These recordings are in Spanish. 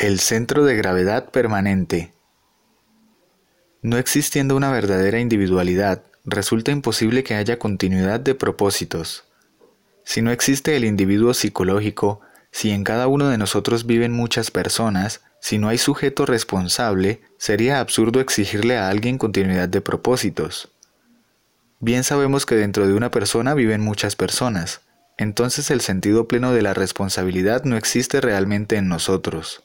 El centro de gravedad permanente. No existiendo una verdadera individualidad, resulta imposible que haya continuidad de propósitos. Si no existe el individuo psicológico, si en cada uno de nosotros viven muchas personas, si no hay sujeto responsable, sería absurdo exigirle a alguien continuidad de propósitos. Bien sabemos que dentro de una persona viven muchas personas, entonces el sentido pleno de la responsabilidad no existe realmente en nosotros.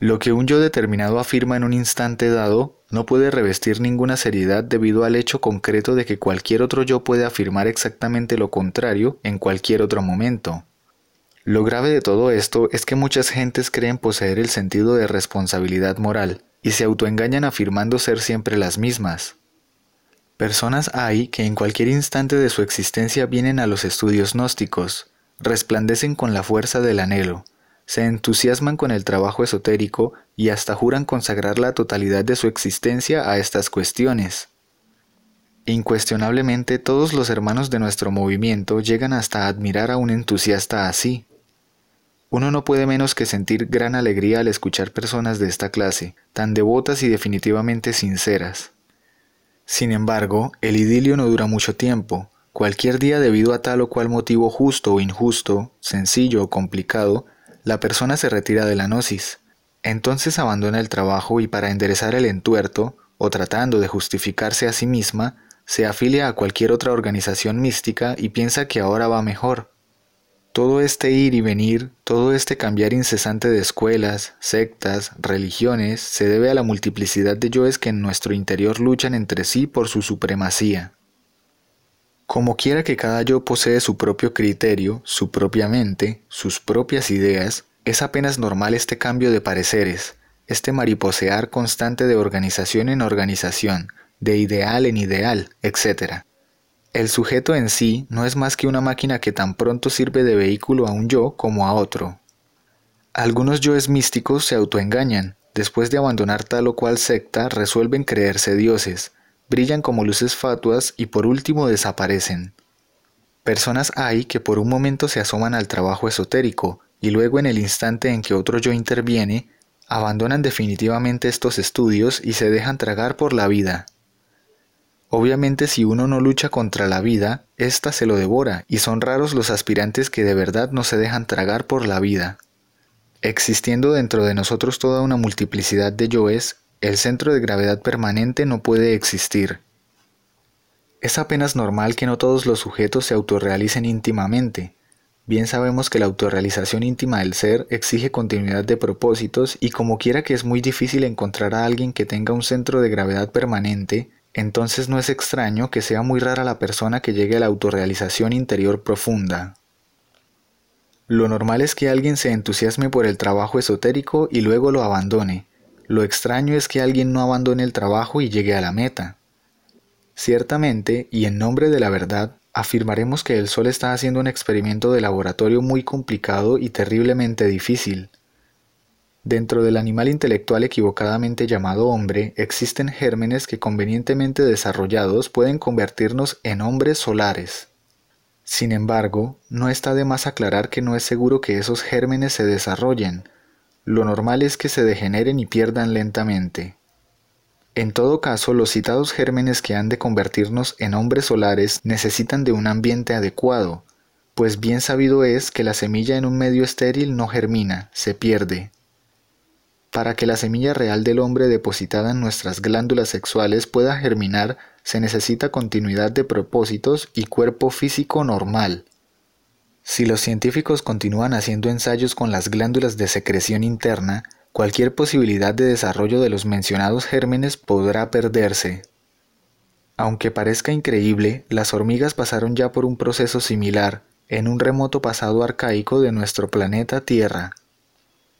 Lo que un yo determinado afirma en un instante dado no puede revestir ninguna seriedad debido al hecho concreto de que cualquier otro yo puede afirmar exactamente lo contrario en cualquier otro momento. Lo grave de todo esto es que muchas gentes creen poseer el sentido de responsabilidad moral y se autoengañan afirmando ser siempre las mismas. Personas hay que en cualquier instante de su existencia vienen a los estudios gnósticos, resplandecen con la fuerza del anhelo, se entusiasman con el trabajo esotérico y hasta juran consagrar la totalidad de su existencia a estas cuestiones. Incuestionablemente todos los hermanos de nuestro movimiento llegan hasta admirar a un entusiasta así. Uno no puede menos que sentir gran alegría al escuchar personas de esta clase, tan devotas y definitivamente sinceras. Sin embargo, el idilio no dura mucho tiempo. Cualquier día debido a tal o cual motivo justo o injusto, sencillo o complicado, la persona se retira de la gnosis. Entonces abandona el trabajo y para enderezar el entuerto, o tratando de justificarse a sí misma, se afilia a cualquier otra organización mística y piensa que ahora va mejor. Todo este ir y venir, todo este cambiar incesante de escuelas, sectas, religiones, se debe a la multiplicidad de yoes que en nuestro interior luchan entre sí por su supremacía. Como quiera que cada yo posee su propio criterio, su propia mente, sus propias ideas, es apenas normal este cambio de pareceres, este mariposear constante de organización en organización, de ideal en ideal, etc. El sujeto en sí no es más que una máquina que tan pronto sirve de vehículo a un yo como a otro. Algunos yoes místicos se autoengañan, después de abandonar tal o cual secta resuelven creerse dioses, brillan como luces fatuas y por último desaparecen. Personas hay que por un momento se asoman al trabajo esotérico y luego en el instante en que otro yo interviene, abandonan definitivamente estos estudios y se dejan tragar por la vida. Obviamente si uno no lucha contra la vida, ésta se lo devora y son raros los aspirantes que de verdad no se dejan tragar por la vida. Existiendo dentro de nosotros toda una multiplicidad de yoes, el centro de gravedad permanente no puede existir. Es apenas normal que no todos los sujetos se autorrealicen íntimamente. Bien sabemos que la autorrealización íntima del ser exige continuidad de propósitos y como quiera que es muy difícil encontrar a alguien que tenga un centro de gravedad permanente, entonces no es extraño que sea muy rara la persona que llegue a la autorrealización interior profunda. Lo normal es que alguien se entusiasme por el trabajo esotérico y luego lo abandone, lo extraño es que alguien no abandone el trabajo y llegue a la meta. Ciertamente, y en nombre de la verdad, afirmaremos que el Sol está haciendo un experimento de laboratorio muy complicado y terriblemente difícil. Dentro del animal intelectual equivocadamente llamado hombre existen gérmenes que convenientemente desarrollados pueden convertirnos en hombres solares. Sin embargo, no está de más aclarar que no es seguro que esos gérmenes se desarrollen, lo normal es que se degeneren y pierdan lentamente. En todo caso, los citados gérmenes que han de convertirnos en hombres solares necesitan de un ambiente adecuado, pues bien sabido es que la semilla en un medio estéril no germina, se pierde. Para que la semilla real del hombre depositada en nuestras glándulas sexuales pueda germinar, se necesita continuidad de propósitos y cuerpo físico normal. Si los científicos continúan haciendo ensayos con las glándulas de secreción interna, cualquier posibilidad de desarrollo de los mencionados gérmenes podrá perderse. Aunque parezca increíble, las hormigas pasaron ya por un proceso similar en un remoto pasado arcaico de nuestro planeta Tierra.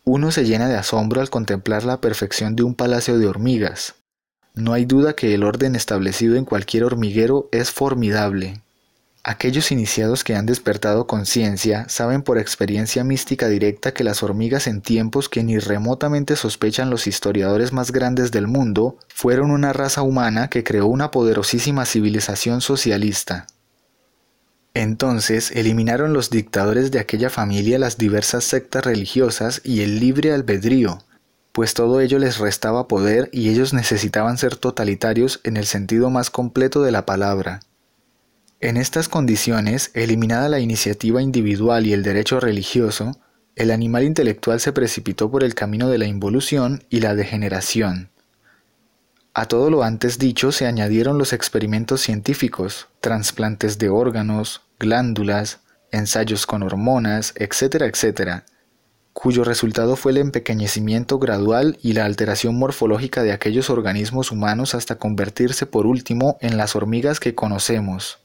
Uno se llena de asombro al contemplar la perfección de un palacio de hormigas. No hay duda que el orden establecido en cualquier hormiguero es formidable. Aquellos iniciados que han despertado conciencia saben por experiencia mística directa que las hormigas en tiempos que ni remotamente sospechan los historiadores más grandes del mundo fueron una raza humana que creó una poderosísima civilización socialista. Entonces eliminaron los dictadores de aquella familia las diversas sectas religiosas y el libre albedrío, pues todo ello les restaba poder y ellos necesitaban ser totalitarios en el sentido más completo de la palabra. En estas condiciones, eliminada la iniciativa individual y el derecho religioso, el animal intelectual se precipitó por el camino de la involución y la degeneración. A todo lo antes dicho se añadieron los experimentos científicos, trasplantes de órganos, glándulas, ensayos con hormonas, etcétera, etcétera, cuyo resultado fue el empequeñecimiento gradual y la alteración morfológica de aquellos organismos humanos hasta convertirse por último en las hormigas que conocemos.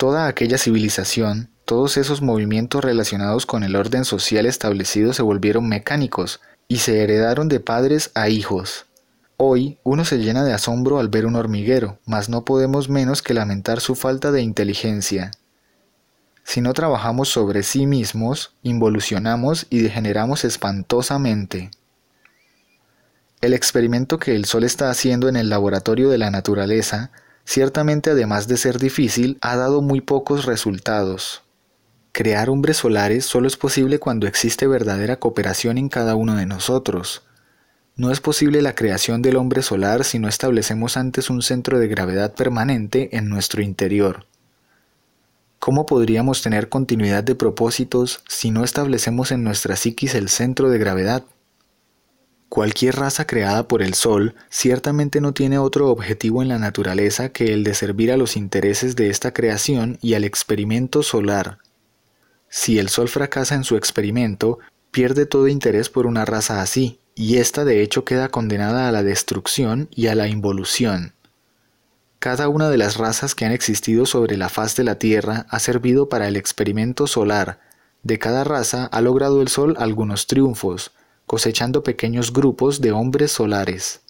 Toda aquella civilización, todos esos movimientos relacionados con el orden social establecido se volvieron mecánicos y se heredaron de padres a hijos. Hoy uno se llena de asombro al ver un hormiguero, mas no podemos menos que lamentar su falta de inteligencia. Si no trabajamos sobre sí mismos, involucionamos y degeneramos espantosamente. El experimento que el Sol está haciendo en el laboratorio de la naturaleza, ciertamente además de ser difícil, ha dado muy pocos resultados. Crear hombres solares solo es posible cuando existe verdadera cooperación en cada uno de nosotros. No es posible la creación del hombre solar si no establecemos antes un centro de gravedad permanente en nuestro interior. ¿Cómo podríamos tener continuidad de propósitos si no establecemos en nuestra psiquis el centro de gravedad? Cualquier raza creada por el Sol ciertamente no tiene otro objetivo en la naturaleza que el de servir a los intereses de esta creación y al experimento solar. Si el Sol fracasa en su experimento, pierde todo interés por una raza así, y ésta de hecho queda condenada a la destrucción y a la involución. Cada una de las razas que han existido sobre la faz de la Tierra ha servido para el experimento solar. De cada raza ha logrado el Sol algunos triunfos, cosechando pequeños grupos de hombres solares.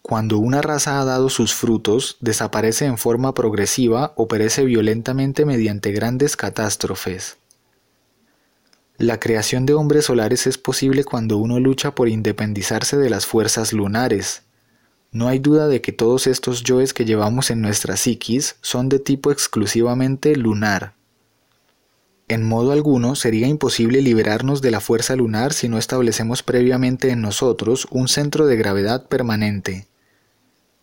Cuando una raza ha dado sus frutos, desaparece en forma progresiva o perece violentamente mediante grandes catástrofes. La creación de hombres solares es posible cuando uno lucha por independizarse de las fuerzas lunares, no hay duda de que todos estos yoes que llevamos en nuestra psiquis son de tipo exclusivamente lunar. En modo alguno sería imposible liberarnos de la fuerza lunar si no establecemos previamente en nosotros un centro de gravedad permanente.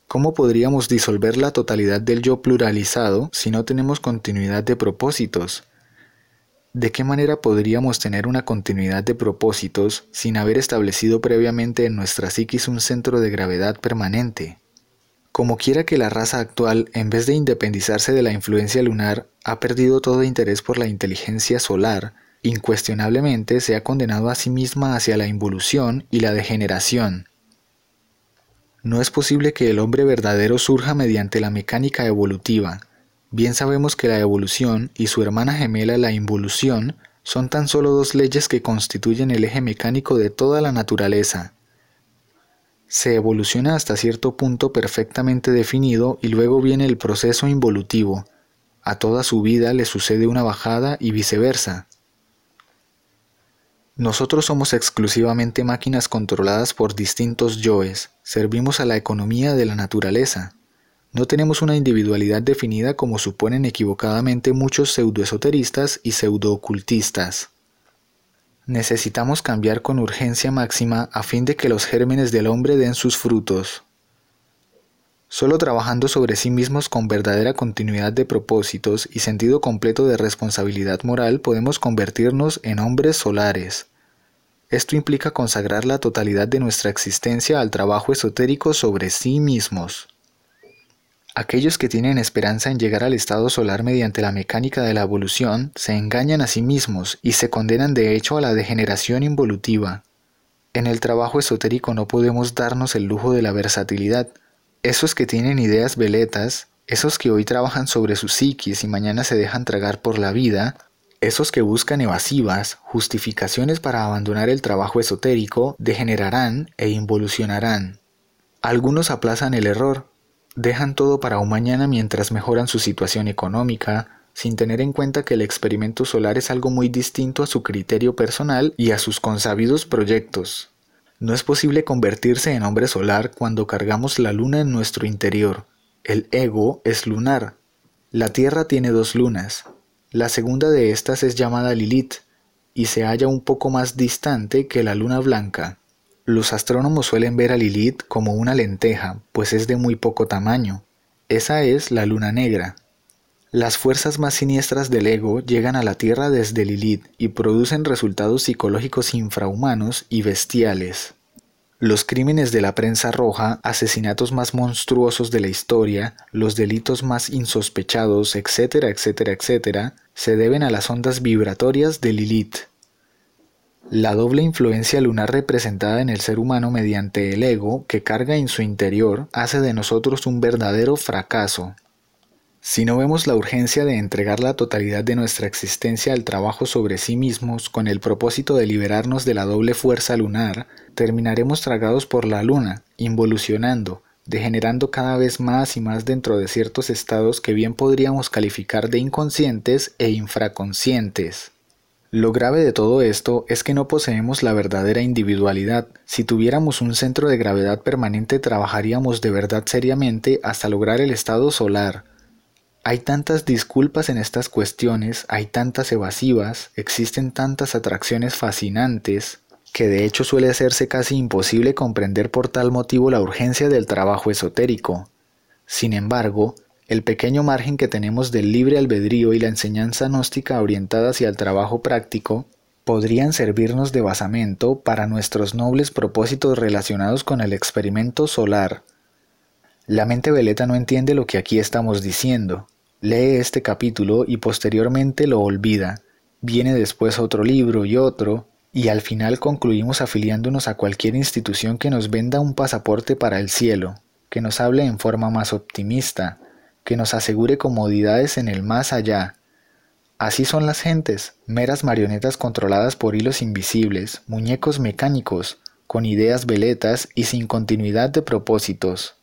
¿Cómo podríamos disolver la totalidad del yo pluralizado si no tenemos continuidad de propósitos? ¿De qué manera podríamos tener una continuidad de propósitos sin haber establecido previamente en nuestra psiquis un centro de gravedad permanente? Como quiera que la raza actual, en vez de independizarse de la influencia lunar, ha perdido todo interés por la inteligencia solar, incuestionablemente se ha condenado a sí misma hacia la involución y la degeneración. No es posible que el hombre verdadero surja mediante la mecánica evolutiva, Bien sabemos que la evolución y su hermana gemela la involución son tan solo dos leyes que constituyen el eje mecánico de toda la naturaleza. Se evoluciona hasta cierto punto perfectamente definido y luego viene el proceso involutivo. A toda su vida le sucede una bajada y viceversa. Nosotros somos exclusivamente máquinas controladas por distintos yoes, servimos a la economía de la naturaleza. No tenemos una individualidad definida como suponen equivocadamente muchos pseudoesoteristas y pseudoocultistas. Necesitamos cambiar con urgencia máxima a fin de que los gérmenes del hombre den sus frutos. Solo trabajando sobre sí mismos con verdadera continuidad de propósitos y sentido completo de responsabilidad moral podemos convertirnos en hombres solares. Esto implica consagrar la totalidad de nuestra existencia al trabajo esotérico sobre sí mismos. Aquellos que tienen esperanza en llegar al estado solar mediante la mecánica de la evolución se engañan a sí mismos y se condenan de hecho a la degeneración involutiva. En el trabajo esotérico no podemos darnos el lujo de la versatilidad. Esos que tienen ideas veletas, esos que hoy trabajan sobre sus psiquis y mañana se dejan tragar por la vida, esos que buscan evasivas, justificaciones para abandonar el trabajo esotérico, degenerarán e involucionarán. Algunos aplazan el error, dejan todo para un mañana mientras mejoran su situación económica, sin tener en cuenta que el experimento solar es algo muy distinto a su criterio personal y a sus consabidos proyectos. No es posible convertirse en hombre solar cuando cargamos la luna en nuestro interior. El ego es lunar. La Tierra tiene dos lunas. La segunda de estas es llamada Lilith y se halla un poco más distante que la luna blanca. Los astrónomos suelen ver a Lilith como una lenteja, pues es de muy poco tamaño. Esa es la luna negra. Las fuerzas más siniestras del ego llegan a la Tierra desde Lilith y producen resultados psicológicos infrahumanos y bestiales. Los crímenes de la prensa roja, asesinatos más monstruosos de la historia, los delitos más insospechados, etcétera, etcétera, etcétera, se deben a las ondas vibratorias de Lilith. La doble influencia lunar representada en el ser humano mediante el ego que carga en su interior hace de nosotros un verdadero fracaso. Si no vemos la urgencia de entregar la totalidad de nuestra existencia al trabajo sobre sí mismos con el propósito de liberarnos de la doble fuerza lunar, terminaremos tragados por la luna, involucionando, degenerando cada vez más y más dentro de ciertos estados que bien podríamos calificar de inconscientes e infraconscientes. Lo grave de todo esto es que no poseemos la verdadera individualidad. Si tuviéramos un centro de gravedad permanente trabajaríamos de verdad seriamente hasta lograr el estado solar, hay tantas disculpas en estas cuestiones, hay tantas evasivas, existen tantas atracciones fascinantes, que de hecho suele hacerse casi imposible comprender por tal motivo la urgencia del trabajo esotérico. Sin embargo, el pequeño margen que tenemos del libre albedrío y la enseñanza gnóstica orientada hacia el trabajo práctico podrían servirnos de basamento para nuestros nobles propósitos relacionados con el experimento solar, la mente veleta no entiende lo que aquí estamos diciendo. Lee este capítulo y posteriormente lo olvida. Viene después otro libro y otro, y al final concluimos afiliándonos a cualquier institución que nos venda un pasaporte para el cielo, que nos hable en forma más optimista, que nos asegure comodidades en el más allá. Así son las gentes, meras marionetas controladas por hilos invisibles, muñecos mecánicos, con ideas veletas y sin continuidad de propósitos.